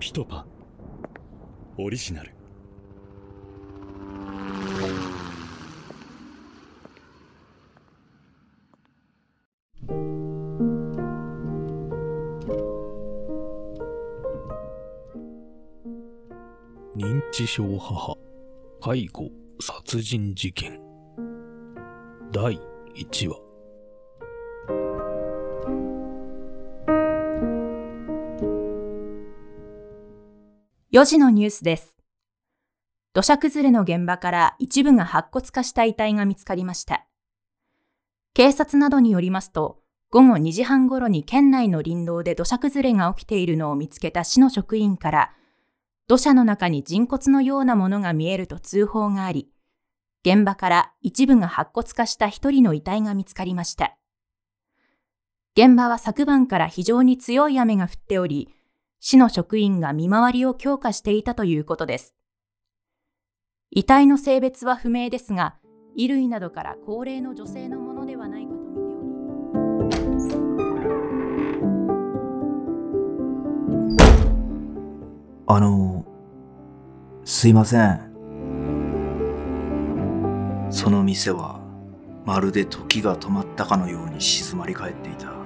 ピトパ。オリジナル。認知症母。介護殺人事件。第1話。4時のニュースです。土砂崩れの現場から一部が白骨化した遺体が見つかりました。警察などによりますと、午後2時半ごろに県内の林道で土砂崩れが起きているのを見つけた市の職員から、土砂の中に人骨のようなものが見えると通報があり、現場から一部が白骨化した一人の遺体が見つかりました。現場は昨晩から非常に強い雨が降っており、市の職員が見回りを強化していたということです。遺体の性別は不明ですが、衣類などから高齢の女性のものではないかと見ており、あの、すいません。その店は、まるで時が止まったかのように静まり返っていた。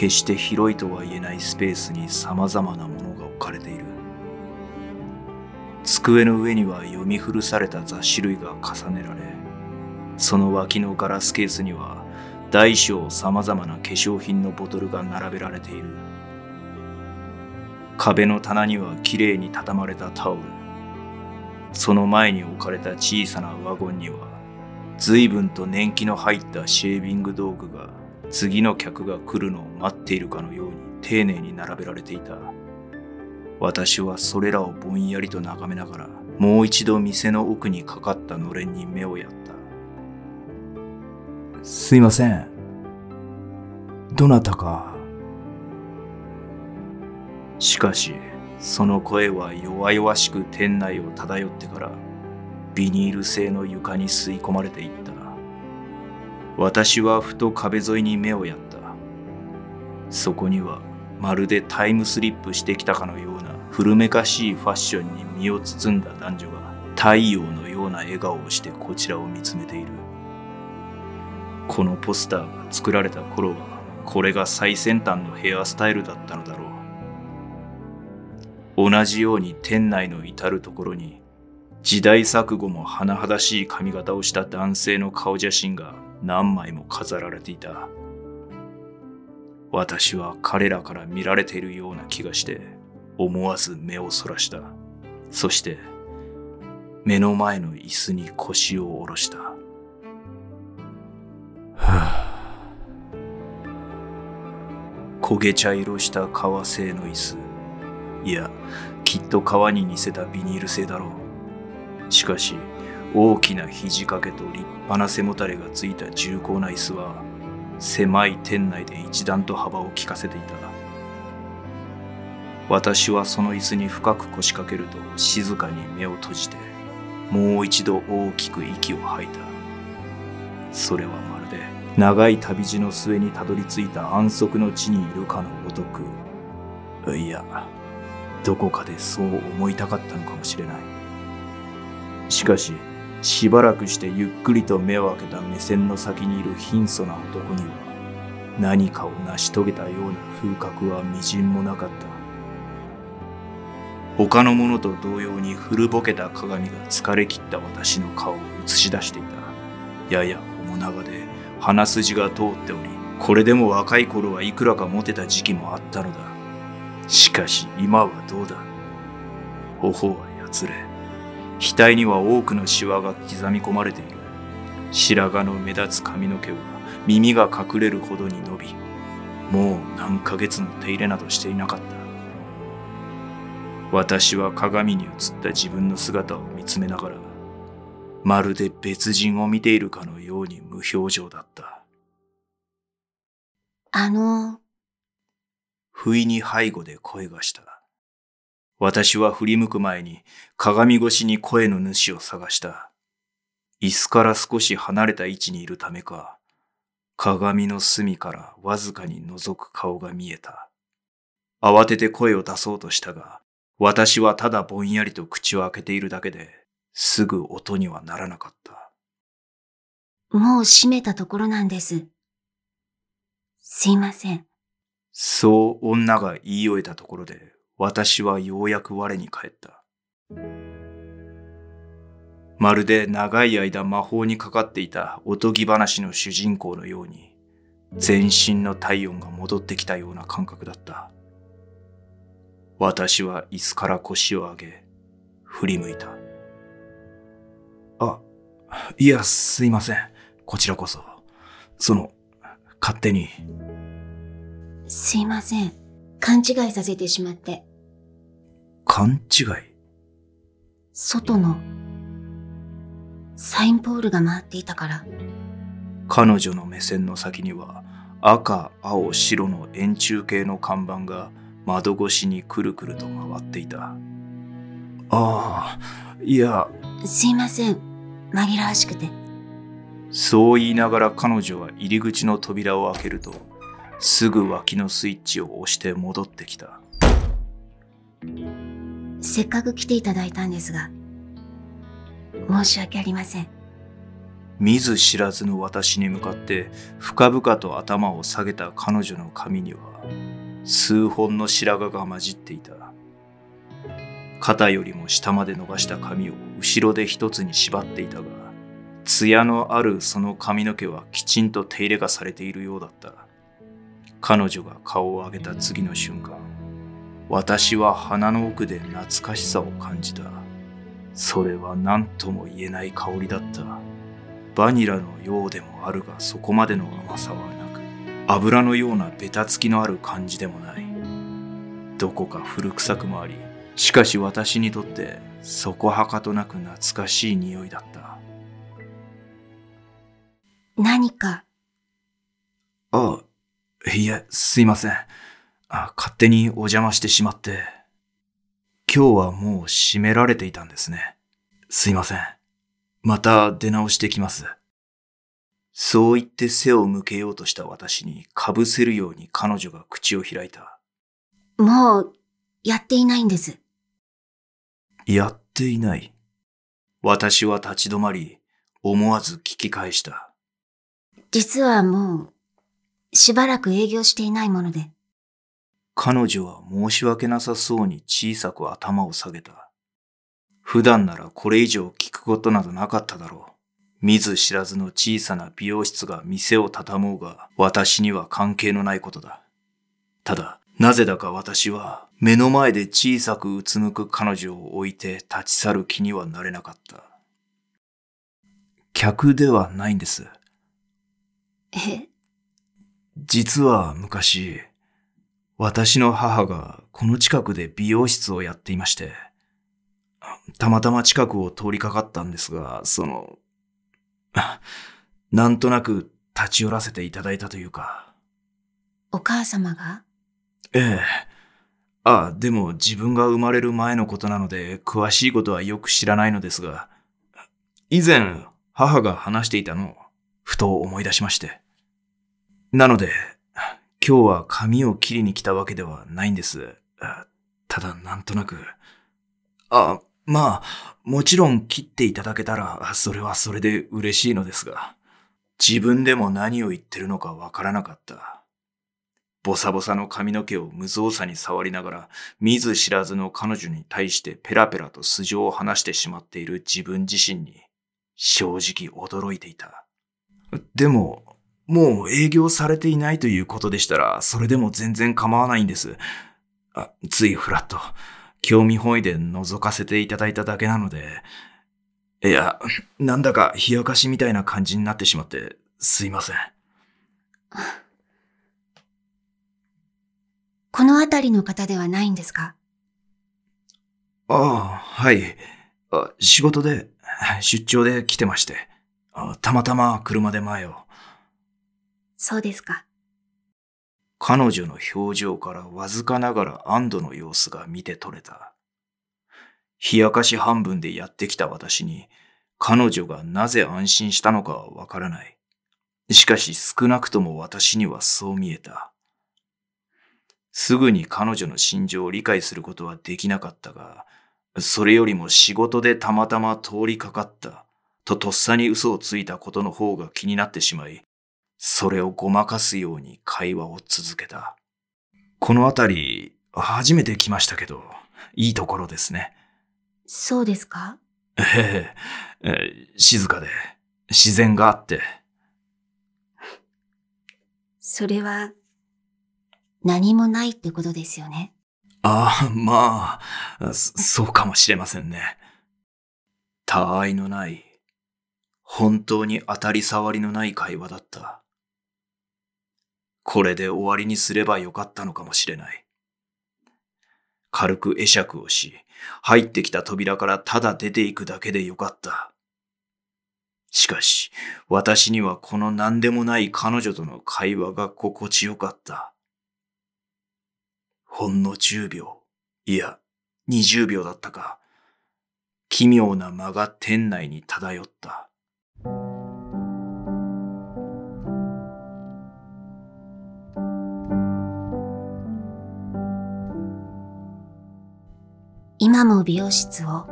決して広いとは言えないスペースに様々なものが置かれている。机の上には読み古された雑誌類が重ねられ、その脇のガラスケースには大小様々な化粧品のボトルが並べられている。壁の棚にはきれいに畳まれたタオル。その前に置かれた小さなワゴンには、随分と年季の入ったシェービング道具が次の客が来るのを待っているかのように丁寧に並べられていた。私はそれらをぼんやりと眺めながら、もう一度店の奥にかかったのれんに目をやった。すいません。どなたか。しかし、その声は弱々しく店内を漂ってから、ビニール製の床に吸い込まれていった。私はふと壁沿いに目をやった。そこには、まるでタイムスリップしてきたかのような古めかしいファッションに身を包んだ男女が太陽のような笑顔をしてこちらを見つめている。このポスターが作られた頃は、これが最先端のヘアスタイルだったのだろう。同じように店内の至るところに時代錯誤も甚だしい髪型をした男性の顔写真が何枚も飾られていた。私は彼らから見られているような気がして思わず目をそらした。そして目の前の椅子に腰を下ろした。焦げ茶色した革製の椅子。いや、きっと革に似せたビニール製だろう。しかし、大きな肘掛けと立派な背もたれがついた重厚な椅子は、狭い店内で一段と幅を利かせていた。私はその椅子に深く腰掛けると静かに目を閉じて、もう一度大きく息を吐いた。それはまるで長い旅路の末にたどり着いた安息の地にいるかのごとく、いや、どこかでそう思いたかったのかもしれない。しかし、しばらくしてゆっくりと目を開けた目線の先にいる貧相な男には、何かを成し遂げたような風格はみじんもなかった。他の者と同様に古ぼけた鏡が疲れ切った私の顔を映し出していた。やや面長で鼻筋が通っており、これでも若い頃はいくらかモテた時期もあったのだ。しかし今はどうだ頬はやつれ額には多くのシワが刻み込まれている白髪の目立つ髪の毛は耳が隠れるほどに伸びもう何ヶ月も手入れなどしていなかった私は鏡に映った自分の姿を見つめながらまるで別人を見ているかのように無表情だったあの、不意に背後で声がした。私は振り向く前に鏡越しに声の主を探した。椅子から少し離れた位置にいるためか、鏡の隅からわずかに覗く顔が見えた。慌てて声を出そうとしたが、私はただぼんやりと口を開けているだけで、すぐ音にはならなかった。もう閉めたところなんです。すいません。そう女が言い終えたところで、私はようやく我に返った。まるで長い間魔法にかかっていたおとぎ話の主人公のように、全身の体温が戻ってきたような感覚だった。私は椅子から腰を上げ、振り向いた。あ、いや、すいません。こちらこそ。その、勝手に。すいません。勘違いさせてしまって。勘違い外の、サインポールが回っていたから。彼女の目線の先には、赤、青、白の円柱形の看板が窓越しにくるくると回っていた。ああ、いや。すいません。紛らわしくて。そう言いながら彼女は入り口の扉を開けると、すぐ脇のスイッチを押して戻ってきた。せっかく来ていただいたんですが、申し訳ありません。見ず知らずの私に向かって深々と頭を下げた彼女の髪には数本の白髪が混じっていた。肩よりも下まで伸ばした髪を後ろで一つに縛っていたが、艶のあるその髪の毛はきちんと手入れがされているようだった。彼女が顔を上げた次の瞬間、私は鼻の奥で懐かしさを感じた。それは何とも言えない香りだった。バニラのようでもあるがそこまでの甘さはなく、油のようなベタつきのある感じでもない。どこか古臭くもあり、しかし私にとってそこはかとなく懐かしい匂いだった。何か？ああ、いえ、すいません。あ勝手にお邪魔してしまって。今日はもう閉められていたんですね。すいません。また出直してきます。そう言って背を向けようとした私にかぶせるように彼女が口を開いた。もう、やっていないんです。やっていない。私は立ち止まり、思わず聞き返した。実はもう、しばらく営業していないもので。彼女は申し訳なさそうに小さく頭を下げた。普段ならこれ以上聞くことなどなかっただろう。見ず知らずの小さな美容室が店を畳もうが、私には関係のないことだ。ただ、なぜだか私は、目の前で小さくうつむく彼女を置いて立ち去る気にはなれなかった。客ではないんです。え？実は昔、私の母がこの近くで美容室をやっていまして、たまたま近くを通りかかったんですが、その、なんとなく立ち寄らせていただいたというか。お母様が？ええ。ああ、でも自分が生まれる前のことなので、詳しいことはよく知らないのですが、以前、母が話していたのを、ふと思い出しまして。なので、今日は髪を切りに来たわけではないんです。ただ、なんとなく。あ、まあ、もちろん切っていただけたら、それはそれで嬉しいのですが、自分でも何を言ってるのかわからなかった。ボサボサの髪の毛を無造作に触りながら、見ず知らずの彼女に対してペラペラと素性を話してしまっている自分自身に、正直驚いていた。でも、もう営業されていないということでしたら、それでも全然構わないんです。あ、ついフラッと。興味本位で覗かせていただいただけなので、いや、なんだか冷やかしみたいな感じになってしまって、すいません。この辺りの方ではないんですか？ああ、はいあ。仕事で、出張で来てましてたまたま車で前を。そうですか。彼女の表情からわずかながら安堵の様子が見て取れた。冷やかし半分でやってきた私に、彼女がなぜ安心したのかはわからない。しかし少なくとも私にはそう見えた。すぐに彼女の心情を理解することはできなかったが、それよりも仕事でたまたま通りかかったととっさに嘘をついたことの方が気になってしまい、それをごまかすように会話を続けた。この辺り、初めて来ましたけど、いいところですね。そうですか？ええええ静かで、自然があって。それは、何もないってことですよね？ああ、まあ、そそうかもしれませんね。他愛のない、本当に当たり障りのない会話だった。これで終わりにすればよかったのかもしれない。軽く会釈をし、入ってきた扉からただ出ていくだけでよかった。しかし、私にはこの何でもない彼女との会話が心地よかった。ほんの10秒、いや、20秒だったか。奇妙な間が店内に漂った。今も美容室を。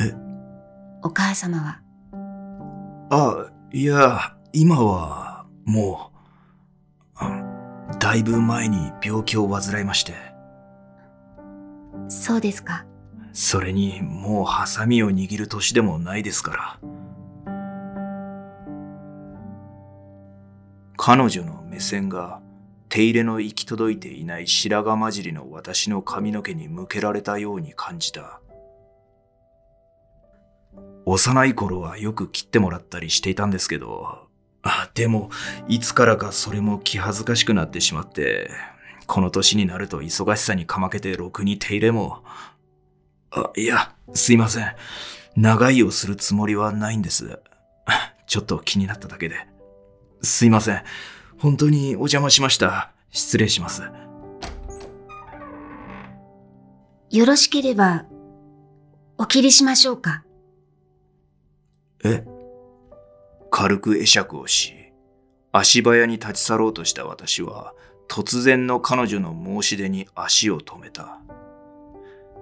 え？お母様は、あ、いや、今は、もう、あだいぶ前に病気を患いまして、そうですか。それにもうハサミを握る年でもないですから。彼女の目線が手入れの行き届いていない白髪混じりの私の髪の毛に向けられたように感じた。幼い頃はよく切ってもらったりしていたんですけど、あでも、いつからかそれも気恥ずかしくなってしまって、この年になると忙しさにかまけてろくに手入れも、あ、いや、すいません。長いをするつもりはないんです。ちょっと気になっただけで。すいません。本当にお邪魔しました。失礼します。よろしければ、お切りしましょうか。え？軽く会釈をし、足早に立ち去ろうとした私は、突然の彼女の申し出に足を止めた。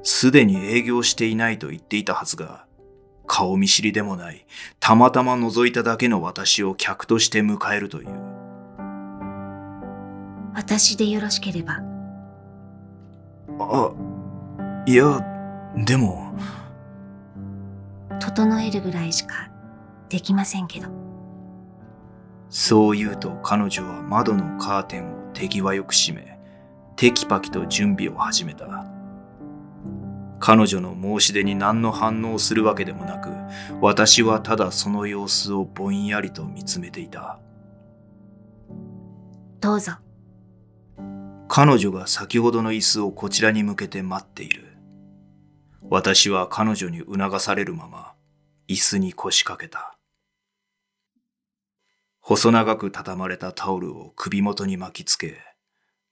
すでに営業していないと言っていたはずが、顔見知りでもない、たまたま覗いただけの私を客として迎えるという。私でよろしければ。あ、いや、でも、整えるぐらいしかできませんけど。そう言うと彼女は窓のカーテンを手際よく閉め、テキパキと準備を始めた。彼女の申し出に何の反応をするわけでもなく、私はただその様子をぼんやりと見つめていた。どうぞ。彼女が先ほどの椅子をこちらに向けて待っている。私は彼女に促されるまま、椅子に腰掛けた。細長く畳まれたタオルを首元に巻きつけ、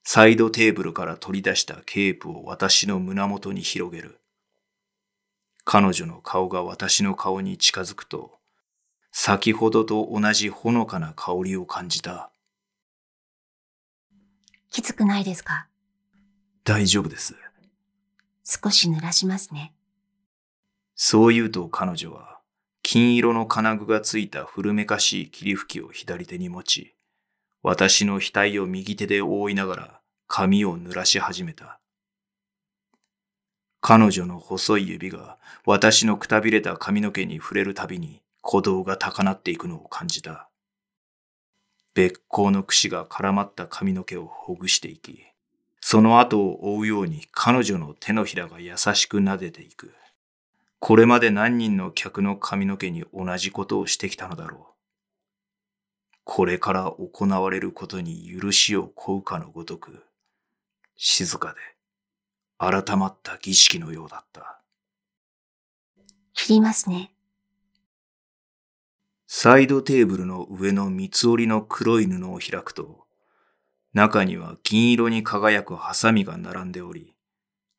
サイドテーブルから取り出したケープを私の胸元に広げる。彼女の顔が私の顔に近づくと、先ほどと同じほのかな香りを感じた。きつくないですか？大丈夫です。少し濡らしますね。そう言うと彼女は、金色の金具がついた古めかしい霧吹きを左手に持ち、私の額を右手で覆いながら髪を濡らし始めた。彼女の細い指が私のくたびれた髪の毛に触れるたびに鼓動が高鳴っていくのを感じた。べっ甲の櫛が絡まった髪の毛をほぐしていき、その後を追うように彼女の手のひらが優しく撫でていく。これまで何人の客の髪の毛に同じことをしてきたのだろう。これから行われることに許しを請うかのごとく、静かで改まった儀式のようだった。切りますね。サイドテーブルの上の三つ折りの黒い布を開くと、中には銀色に輝くハサミが並んでおり、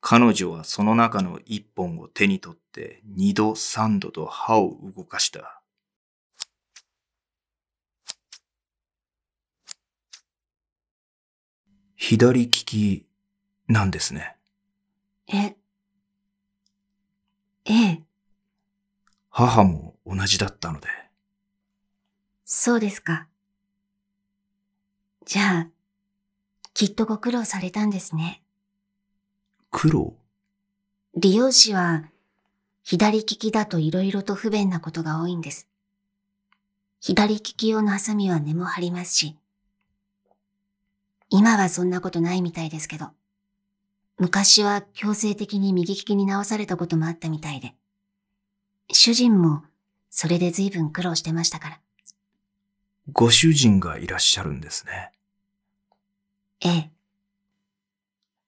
彼女はその中の一本を手に取って二度三度と歯を動かした。左利きなんですね。え、ええ、母も同じだったので。そうですか。じゃあ、きっとご苦労されたんですね。苦労？利用士は、左利きだと色々と不便なことが多いんです。左利き用のハサミは根も張りますし、今はそんなことないみたいですけど、昔は強制的に右利きに直されたこともあったみたいで、主人もそれで随分苦労してましたから。ご主人がいらっしゃるんですね。ええ、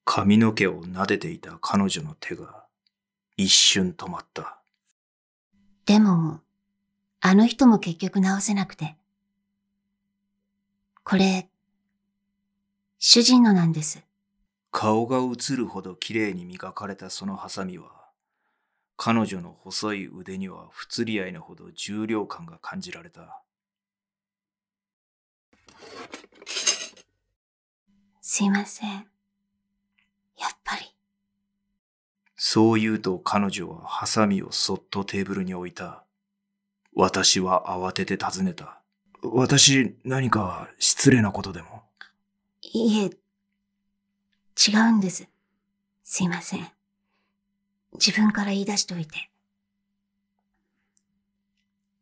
髪の毛を撫でていた彼女の手が一瞬止まった。でも、あの人も結局直せなくて。これ、主人のなんです。顔が映るほど綺麗に磨かれたそのハサミは、彼女の細い腕には不釣り合いのほど重量感が感じられた。すいません。やっぱり。そう言うと彼女はハサミをそっとテーブルに置いた。私は慌てて尋ねた。私、何か失礼なことでも？いえ、違うんです。すいません。自分から言い出しておいて。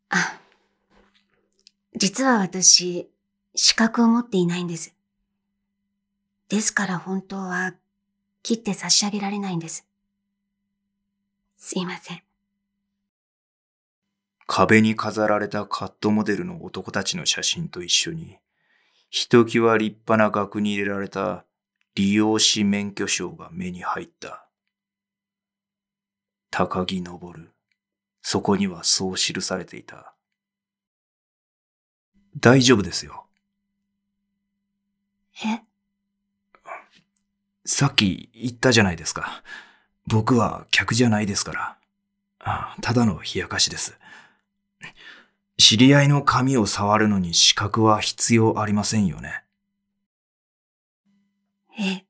あ、実は私、資格を持っていないんです。ですから本当は、切って差し上げられないんです。すいません。壁に飾られたカットモデルの男たちの写真と一緒に、ひときわ立派な額に入れられた利用士免許証が目に入った。高木昇。そこにはそう記されていた。大丈夫ですよ。え、さっき言ったじゃないですか。僕は客じゃないですから。あただの冷やかしです。知り合いの髪を触るのに資格は必要ありませんよね。え、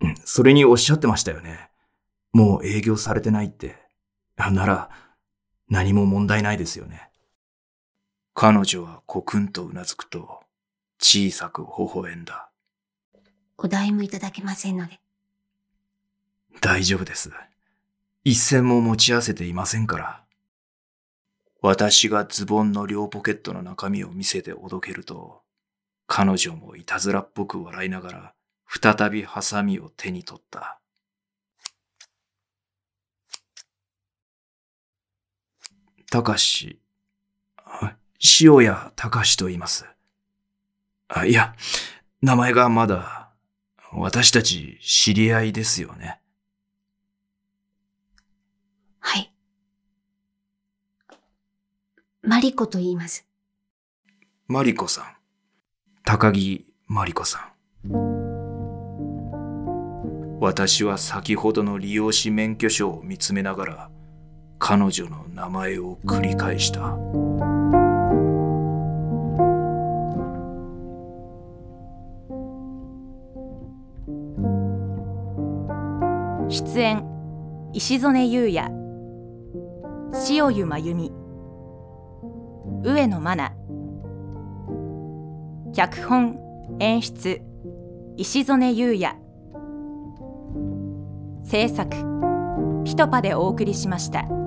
うんそれにおっしゃってましたよね。もう営業されてないって。あなら、何も問題ないですよね。彼女はコクンとうなずくと、小さく微笑んだ。お代もいただけませんので。大丈夫です。一銭も持ち合わせていませんから。私がズボンの両ポケットの中身を見せておどけると、彼女もいたずらっぽく笑いながら、再びハサミを手に取った。たかし、塩谷たかしと言います。あ、いや、名前がまだ、私たち知り合いですよね。はい。マリコと言います。マリコさん。高木マリコさん。私は先ほどの利用士免許証を見つめながら、彼女の名前を繰り返した。出演石曽根優也塩湯真由美上野真奈脚本演出石曽根優也制作ピトパでお送りしました。